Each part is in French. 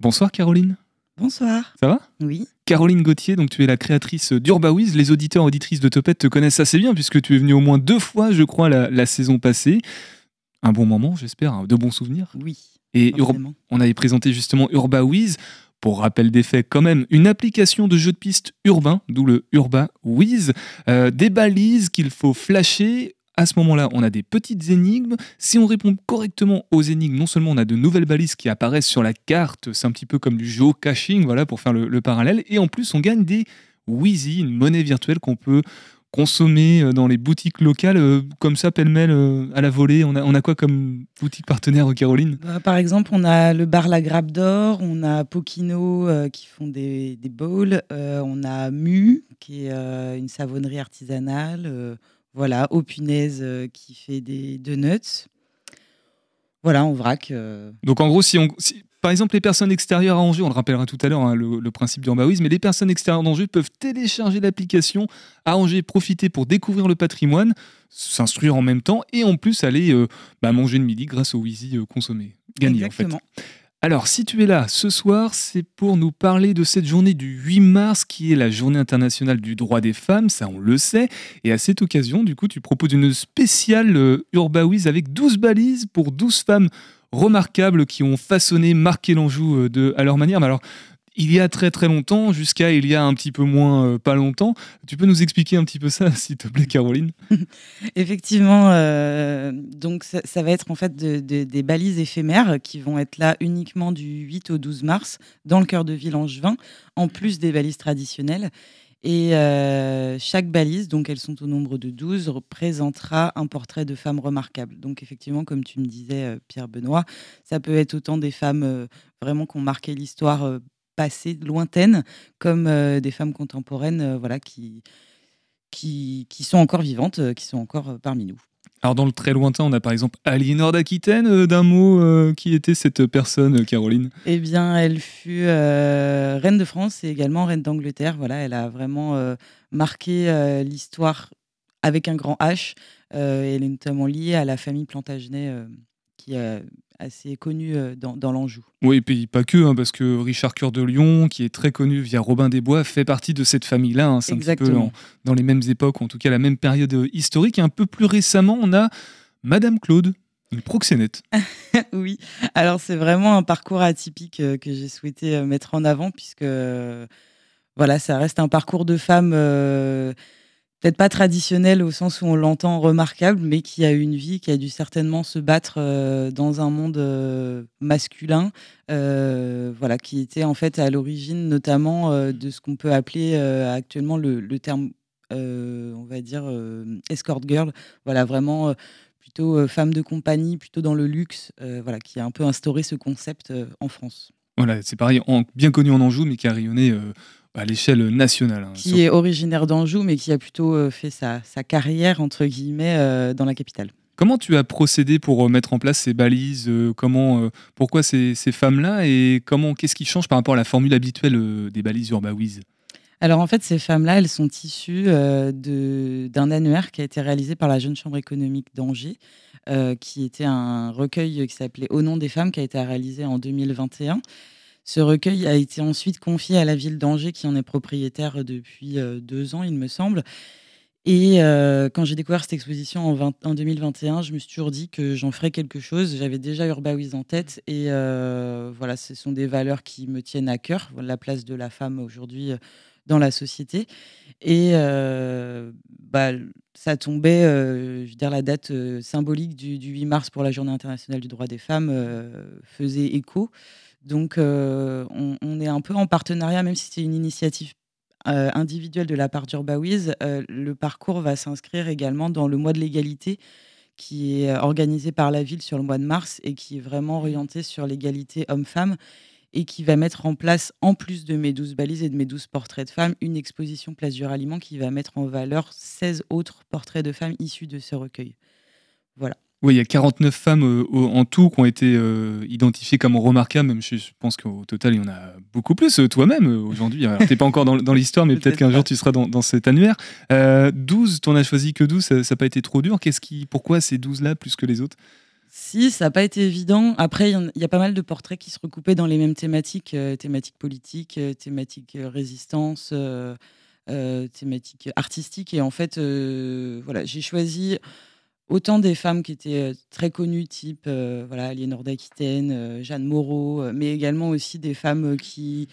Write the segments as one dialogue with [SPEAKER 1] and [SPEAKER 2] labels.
[SPEAKER 1] Bonsoir Caroline.
[SPEAKER 2] Bonsoir.
[SPEAKER 1] Ça va?
[SPEAKER 2] Oui.
[SPEAKER 1] Caroline Gauthier, donc tu es la créatrice d'Urbawiz. Les auditeurs auditrices de Topette te connaissent assez bien puisque tu es venu au moins deux fois, je crois, la, saison passée. Un bon moment, j'espère, hein, de bons souvenirs.
[SPEAKER 2] Oui.
[SPEAKER 1] Et on avait présenté justement Urbawiz. Pour rappel des faits, quand même, une application de jeu de piste urbain, d'où le UrbaWiz, euh, des balises qu'il faut flasher à ce moment-là, on a des petites énigmes. Si on répond correctement aux énigmes, non seulement on a de nouvelles balises qui apparaissent sur la carte, c'est un petit peu comme du geocaching, voilà, pour faire le, parallèle, et en plus on gagne des Wheezy, une monnaie virtuelle qu'on peut consommer euh, dans les boutiques locales, euh, comme ça, pêle-mêle, euh, à la volée. On a, quoi comme boutique partenaire, Caroline?
[SPEAKER 2] Bah, Par exemple, on a le bar La Grappe d'Or, on a Pokino qui font des, des bowls, on a Mu, qui est une savonnerie artisanale. Voilà, au punaise euh, qui fait des donuts. Voilà, en vrac. Euh.
[SPEAKER 1] Donc en gros, si on, par exemple, les personnes extérieures à Angers, on le rappellera tout à l'heure, hein, le, principe du mais les personnes extérieures d'Angers peuvent télécharger l'application à Angers, profiter pour découvrir le patrimoine, s'instruire en même temps et en plus aller euh, bah, manger le midi grâce au Wheezy consommé. Gagné en fait. Alors, si tu es là ce soir, c'est pour nous parler de cette journée du 8 mars qui est la journée internationale du droit des femmes, ça on le sait. Et à cette occasion, du coup, tu proposes une spéciale euh, Urbawiz avec 12 balises pour 12 femmes remarquables qui ont façonné, marqué l'Anjou euh, à leur manière. Il y a très très longtemps jusqu'à il y a un petit peu moins euh, pas longtemps. Tu peux nous expliquer un petit peu ça, s'il te plaît, Caroline?
[SPEAKER 2] Effectivement, euh, donc ça, va être en fait des balises éphémères qui vont être là uniquement du 8 au 12 mars dans le cœur de ville angevin, en plus des balises traditionnelles. Et euh, chaque balise, donc elles sont au nombre de 12, représentera un portrait de femme remarquable. Donc effectivement, comme tu me disais, Pierre Benoît, ça peut être autant des femmes vraiment qui ont marqué l'histoire passées lointaines, comme euh, des femmes contemporaines euh, voilà, qui, qui, qui, sont encore vivantes, euh, qui sont encore parmi nous.
[SPEAKER 1] Alors dans le très lointain, on a par exemple Aliénor d'Aquitaine, d'un mot, qui était cette personne, Caroline?
[SPEAKER 2] Eh bien, elle fut reine de France et également reine d'Angleterre. Voilà, elle a vraiment marqué l'histoire avec un grand H. elle est notamment liée à la famille Plantagenet, qui a assez connu euh, dans, dans l'Anjou.
[SPEAKER 1] Oui, et puis pas que, hein, parce que Richard Cœur de Lyon, qui est très connu via Robin des Bois, fait partie de cette famille-là. Hein. C'est un petit peu dans les mêmes époques, en tout cas la même période euh, historique. Et un peu plus récemment, on a Madame Claude, une proxénète.
[SPEAKER 2] oui, alors c'est vraiment un parcours atypique euh, que j'ai souhaité mettre en avant, puisque voilà, ça reste un parcours de femme peut-être pas traditionnel au sens où on l'entend remarquable, mais qui a eu une vie, qui a dû certainement se battre euh, dans un monde euh, masculin, euh, voilà, qui était en fait à l'origine notamment de ce qu'on peut appeler actuellement le, terme, on va dire, escort girl, voilà, vraiment plutôt femme de compagnie, plutôt dans le luxe, voilà, qui a un peu instauré ce concept en France.
[SPEAKER 1] Voilà, c'est pareil, bien connu en Anjou, mais qui a rayonné à l'échelle nationale. Hein,
[SPEAKER 2] qui est originaire d'Anjou, mais qui a plutôt euh, fait sa, carrière, entre guillemets, euh, dans la capitale.
[SPEAKER 1] Comment tu as procédé pour euh, mettre en place ces balises Comment, Pourquoi ces, femmes-là Et comment, qu'est-ce qui change par rapport à la formule habituelle des balises Urbawiz
[SPEAKER 2] alors en fait, ces femmes-là, elles sont issues d'un annuaire qui a été réalisé par la Jeune Chambre économique d'Angers, qui était un recueil qui s'appelait Au nom des femmes, qui a été réalisé en 2021 ce recueil a été ensuite confié à la ville d'Angers, qui en est propriétaire depuis euh, deux ans, il me semble. Et euh, quand j'ai découvert cette exposition en, 2021, je me suis toujours dit que j'en ferais quelque chose. J'avais déjà Urbawiz en tête. Et euh, voilà, ce sont des valeurs qui me tiennent à cœur, la place de la femme aujourd'hui dans la société. Et bah, ça tombait, je veux dire, la date symbolique du, 8 mars pour la Journée internationale du droit des femmes faisait écho. Donc, euh, on, est un peu en partenariat, même si c'est une initiative euh, individuelle de la part d'Urbawiz. Euh, le parcours va s'inscrire également dans le mois de l'égalité qui est organisé par la ville sur le mois de mars et qui est vraiment orienté sur l'égalité homme-femme et qui va mettre en place, en plus de mes 12 balises et de mes 12 portraits de femmes, une exposition Place du Ralliement qui va mettre en valeur 16 autres portraits de femmes issus de ce recueil. Voilà.
[SPEAKER 1] Oui, il y a 49 femmes euh, en tout qui ont été euh, identifiées comme remarquables. Même je pense qu'au total, il y en a beaucoup plus. Euh, toi-même, aujourd'hui, tu n'es pas encore dans, l'histoire, mais peut-être qu'un jour, tu seras dans, cet annuaire. 12, tu n'en as choisi que 12, ça n'a pas été trop dur. Qu'est-ce qui, pourquoi ces 12-là plus que les autres?
[SPEAKER 2] Si, ça n'a pas été évident. Après, il y, a pas mal de portraits qui se recoupaient dans les mêmes thématiques, thématiques politiques, thématiques résistance, thématiques artistiques. Et en fait, voilà, j'ai choisi autant des femmes qui étaient très connues, type voilà, Aliénor d'Aquitaine, Jeanne Moreau, mais également aussi des femmes qui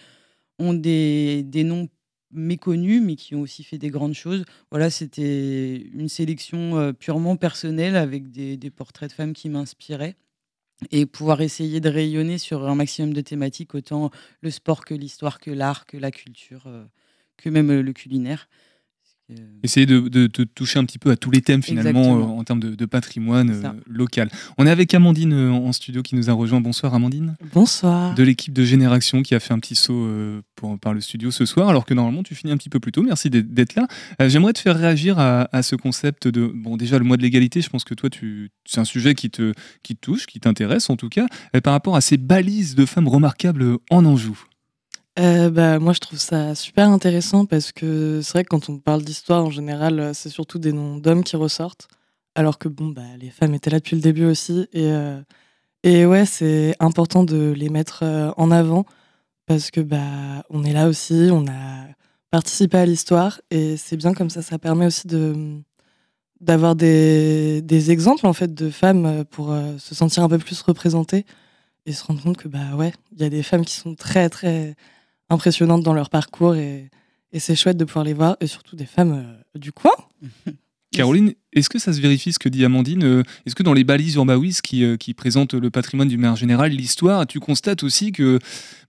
[SPEAKER 2] ont des, noms méconnus, mais qui ont aussi fait des grandes choses. Voilà, c'était une sélection purement personnelle avec des, portraits de femmes qui m'inspiraient et pouvoir essayer de rayonner sur un maximum de thématiques, autant le sport que l'histoire, que l'art, que la culture, que même le culinaire.
[SPEAKER 1] Euh, Essayer de, toucher un petit peu à tous les thèmes finalement euh, en termes de, patrimoine euh, local. On est avec Amandine en studio qui nous a rejoint. Bonsoir Amandine.
[SPEAKER 3] Bonsoir.
[SPEAKER 1] De l'équipe de Génération qui a fait un petit saut pour, par le studio ce soir alors que normalement tu finis un petit peu plus tôt. Merci d'être là. J'aimerais te faire réagir à, ce concept de... Bon déjà le mois de l'égalité, je pense que toi tu c'est un sujet qui te, qui te touche, qui t'intéresse en tout cas, par rapport à ces balises de femmes remarquables en Anjou.
[SPEAKER 3] Euh, bah, moi, je trouve ça super intéressant parce que c'est vrai que quand on parle d'histoire, en général, euh, c'est surtout des noms d'hommes qui ressortent, alors que bon, bah, les femmes étaient là depuis le début aussi. Et, euh, et ouais, c'est important de les mettre en avant parce que bah, on est là aussi, on a participé à l'histoire et c'est bien comme ça. Ça permet aussi de d'avoir des, des exemples en fait de femmes pour se sentir un peu plus représentées et se rendre compte que bah ouais, il y a des femmes qui sont très très impressionnantes dans leur parcours et, c'est chouette de pouvoir les voir et surtout des femmes euh, du coin.
[SPEAKER 1] Caroline, est-ce que ça se vérifie ce que dit Amandine euh, Est-ce que dans les balises Urbawis qui, euh, qui présentent le patrimoine du maire général, l'histoire, tu constates aussi que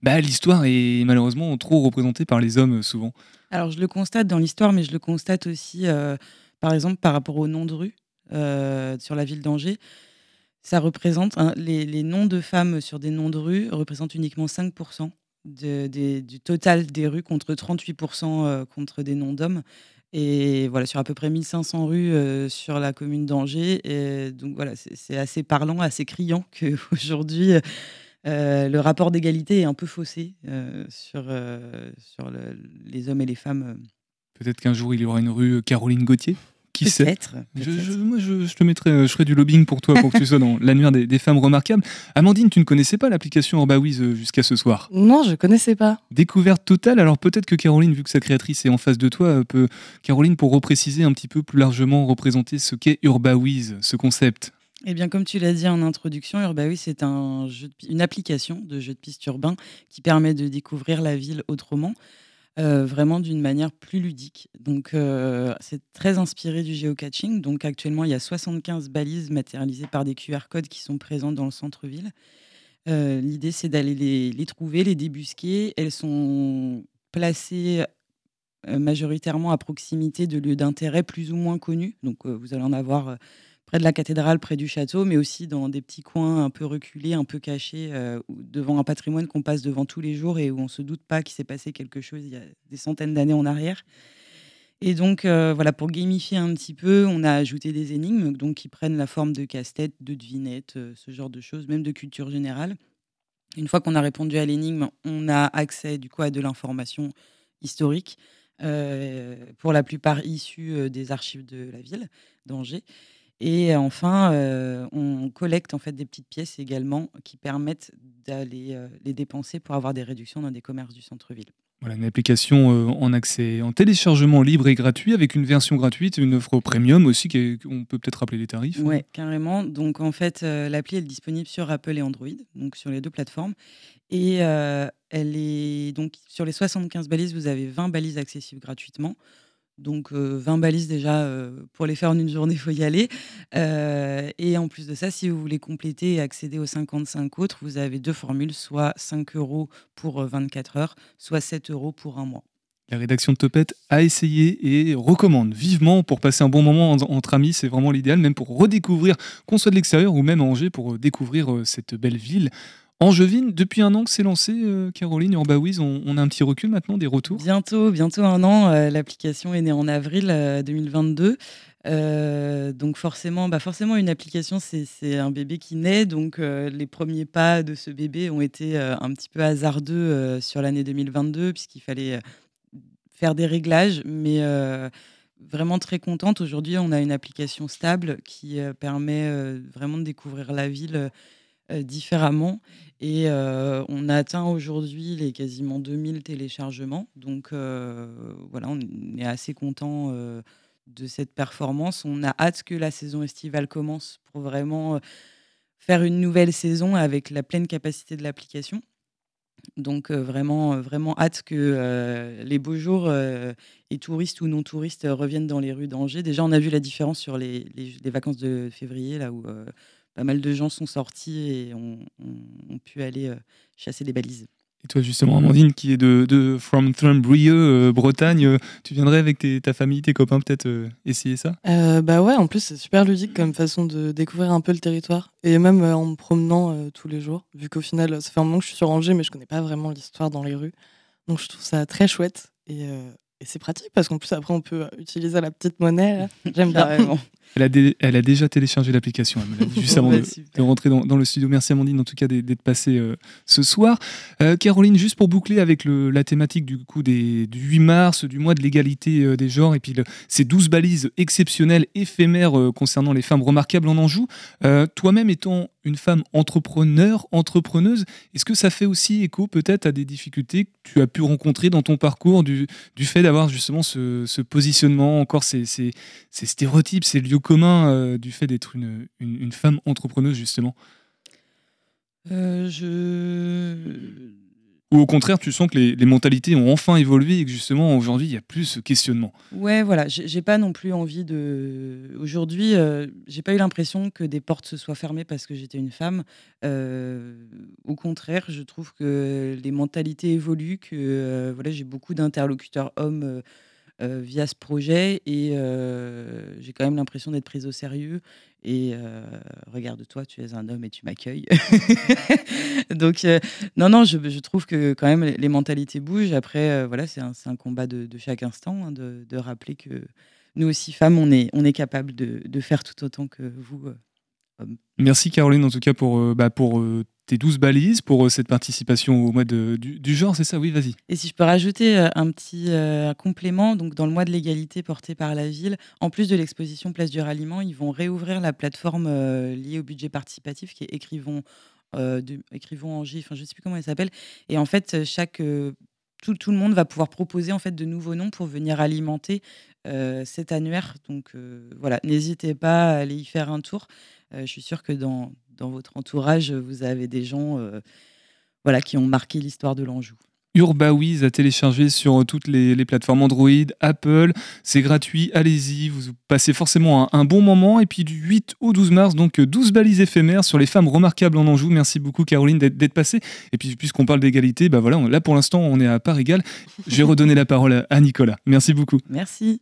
[SPEAKER 1] bah, l'histoire est malheureusement trop représentée par les hommes souvent?
[SPEAKER 2] Alors je le constate dans l'histoire, mais je le constate aussi par exemple par rapport aux noms de rue sur la ville d'Angers. Ça représente, hein, les, les, noms de femmes sur des noms de rue représentent uniquement 5% du total des rues contre 38% euh, contre des noms d'hommes. Et voilà, sur à peu près 1500 rues euh, sur la commune d'Angers. Et donc voilà, c'est assez parlant, assez criant qu'aujourd'hui, euh, le rapport d'égalité est un peu faussé sur, sur les hommes et les femmes.
[SPEAKER 1] Peut-être qu'un jour, il y aura une rue Caroline Gauthier?
[SPEAKER 2] Qui sait
[SPEAKER 1] je, Moi, je, te mettrai, euh, je ferai du lobbying pour toi, pour que tu sois dans l'annuaire des, des, femmes remarquables. Amandine, tu ne connaissais pas l'application Orbawiz euh, jusqu'à ce soir
[SPEAKER 3] Non, je ne connaissais pas.
[SPEAKER 1] Découverte totale. Alors peut-être que Caroline, vu que sa créatrice est en face de toi, euh, peut, Caroline, pour repréciser un petit peu plus largement, représenter ce qu'est Urbawiz, ce concept.
[SPEAKER 2] Eh bien, comme tu l'as dit en introduction, Urbawiz, c'est un une application de jeu de piste urbain qui permet de découvrir la ville autrement. Euh, vraiment d'une manière plus ludique. Donc, euh, c'est très inspiré du géocaching. Donc, actuellement, il y a 75 balises matérialisées par des QR codes qui sont présentes dans le centre-ville. Euh, l'idée, c'est d'aller les, trouver, les débusquer. Elles sont placées majoritairement à proximité de lieux d'intérêt plus ou moins connus. Donc, vous allez en avoir près de la cathédrale, près du château, mais aussi dans des petits coins un peu reculés, un peu cachés, euh, devant un patrimoine qu'on passe devant tous les jours et où on ne se doute pas qu'il s'est passé quelque chose il y a des centaines d'années en arrière. Et donc, euh, voilà, pour gamifier un petit peu, on a ajouté des énigmes donc, qui prennent la forme de casse-tête, de devinettes, euh, ce genre de choses, même de culture générale. Une fois qu'on a répondu à l'énigme, on a accès du coup à de l'information historique, pour la plupart issue des archives de la ville d'Angers. Et enfin, euh, on collecte en fait des petites pièces également qui permettent d'aller euh, les dépenser pour avoir des réductions dans des commerces du centre-ville.
[SPEAKER 1] Voilà, une application euh, en accès, en téléchargement libre et gratuit, avec une version gratuite une offre premium aussi, on peut peut-être rappeler les tarifs.
[SPEAKER 2] Oui, carrément. Donc en fait, l'appli est disponible sur Apple et Android, donc sur les deux plateformes. Et elle est donc sur les 75 balises, vous avez 20 balises accessibles gratuitement. Donc 20 balises déjà, pour les faire en une journée, il faut y aller. et en plus de ça, si vous voulez compléter et accéder aux 55 autres, vous avez deux formules, soit 5 euros pour 24 heures, soit 7 euros pour un mois.
[SPEAKER 1] La rédaction de Topette a essayé et recommande vivement pour passer un bon moment entre amis, c'est vraiment l'idéal, même pour redécouvrir, qu'on soit de l'extérieur ou même à Angers, pour découvrir cette belle ville. Angevine, depuis un an que c'est lancé, euh, Caroline, Urbawiz, on, on a un petit recul maintenant, des retours
[SPEAKER 2] Bientôt, bientôt un an. Euh, l'application est née en avril 2022. Euh, donc forcément, bah forcément, une application, c'est un bébé qui naît. Donc les premiers pas de ce bébé ont été un petit peu hasardeux sur l'année 2022, puisqu'il fallait faire des réglages. Mais vraiment très contente. Aujourd'hui, on a une application stable qui permet vraiment de découvrir la ville différemment. Et on a atteint aujourd'hui les quasiment 2000 téléchargements. Donc voilà, on est assez content de cette performance. On a hâte que la saison estivale commence pour vraiment faire une nouvelle saison avec la pleine capacité de l'application. Donc vraiment, vraiment hâte que les beaux jours, et touristes ou non touristes, reviennent dans les rues d'Angers. Déjà, on a vu la différence sur les, vacances de février, là où pas mal de gens sont sortis et ont, pu aller chasser des balises.
[SPEAKER 1] Et toi, justement, Amandine, qui est de, de From Thumbrieux, euh, Bretagne, euh, tu viendrais avec ta famille, tes copains, peut-être euh, essayer ça?
[SPEAKER 3] Bah ouais, en plus, c'est super ludique comme façon de découvrir un peu le territoire. Et même en me promenant tous les jours, vu qu'au final, ça fait un moment que je suis sur Angers, mais je connais pas vraiment l'histoire dans les rues. Donc je trouve ça très chouette. Et, et c'est pratique parce qu'en plus, après, on peut utiliser la petite monnaie. J'aime bien.
[SPEAKER 1] Elle a, elle a, déjà téléchargé l'application, juste avant de, rentrer dans, le studio. Merci Amandine, en tout cas, d'être passée euh, ce soir. Euh, Caroline, juste pour boucler avec le, la thématique du, coup des, du 8 mars, du mois de l'égalité euh, des genres, et puis ces 12 balises exceptionnelles, éphémères concernant les femmes remarquables en Anjou. Toi-même étant une femme entrepreneur, entrepreneuse, est-ce que ça fait aussi écho peut-être à des difficultés que tu as pu rencontrer dans ton parcours du, du fait justement ce, positionnement, encore ces, stéréotypes, ces lieux commun euh, du fait d'être une, femme entrepreneuse, justement?
[SPEAKER 2] Euh.
[SPEAKER 1] Ou au contraire, tu sens que les, mentalités ont enfin évolué et que justement aujourd'hui il y a plus ce questionnement.
[SPEAKER 2] Ouais, voilà, j'ai pas non plus envie de. Aujourd'hui, euh, j'ai pas eu l'impression que des portes se soient fermées parce que j'étais une femme. au contraire, je trouve que les mentalités évoluent, que voilà, j'ai beaucoup d'interlocuteurs hommes euh, via ce projet et euh, j'ai quand même l'impression d'être prise au sérieux. Et euh, regarde-toi, tu es un homme et tu m'accueilles. Donc, non, non, je, trouve que quand même les mentalités bougent. Après, voilà, c'est un, un, combat de, chaque instant, hein, de, rappeler que nous aussi, femmes, on est, on est capable de, de faire tout autant que vous, hommes.
[SPEAKER 1] Merci Caroline, en tout cas, pour, bah, pour tes 12 balises pour euh, cette participation au mois de, du, genre, c'est ça? Oui, vas-y.
[SPEAKER 2] Et si je peux rajouter euh, un petit euh, complément, donc dans le mois de l'égalité porté par la ville, en plus de l'exposition Place du Ralliement, ils vont réouvrir la plateforme liée au budget participatif qui est Écrivons, de, Écrivons enfin je ne sais plus comment elle s'appelle. Et en fait, chaque tout, tout, le monde va pouvoir proposer en fait de nouveaux noms pour venir alimenter cet annuaire. Donc voilà, n'hésitez pas à aller y faire un tour. je suis sûre que dans, dans votre entourage, vous avez des gens euh, voilà, qui ont marqué l'histoire de l'Anjou.
[SPEAKER 1] Urbawiz à télécharger sur toutes les, plateformes Android, Apple. C'est gratuit, allez-y, vous passez forcément un, bon moment. Et puis du 8 au 12 mars, donc 12 balises éphémères sur les femmes remarquables en Anjou. Merci beaucoup Caroline d'être passée. Et puis puisqu'on parle d'égalité, bah voilà, là pour l'instant on est à part égale. Je vais redonner la parole à Nicolas. Merci beaucoup.
[SPEAKER 2] Merci.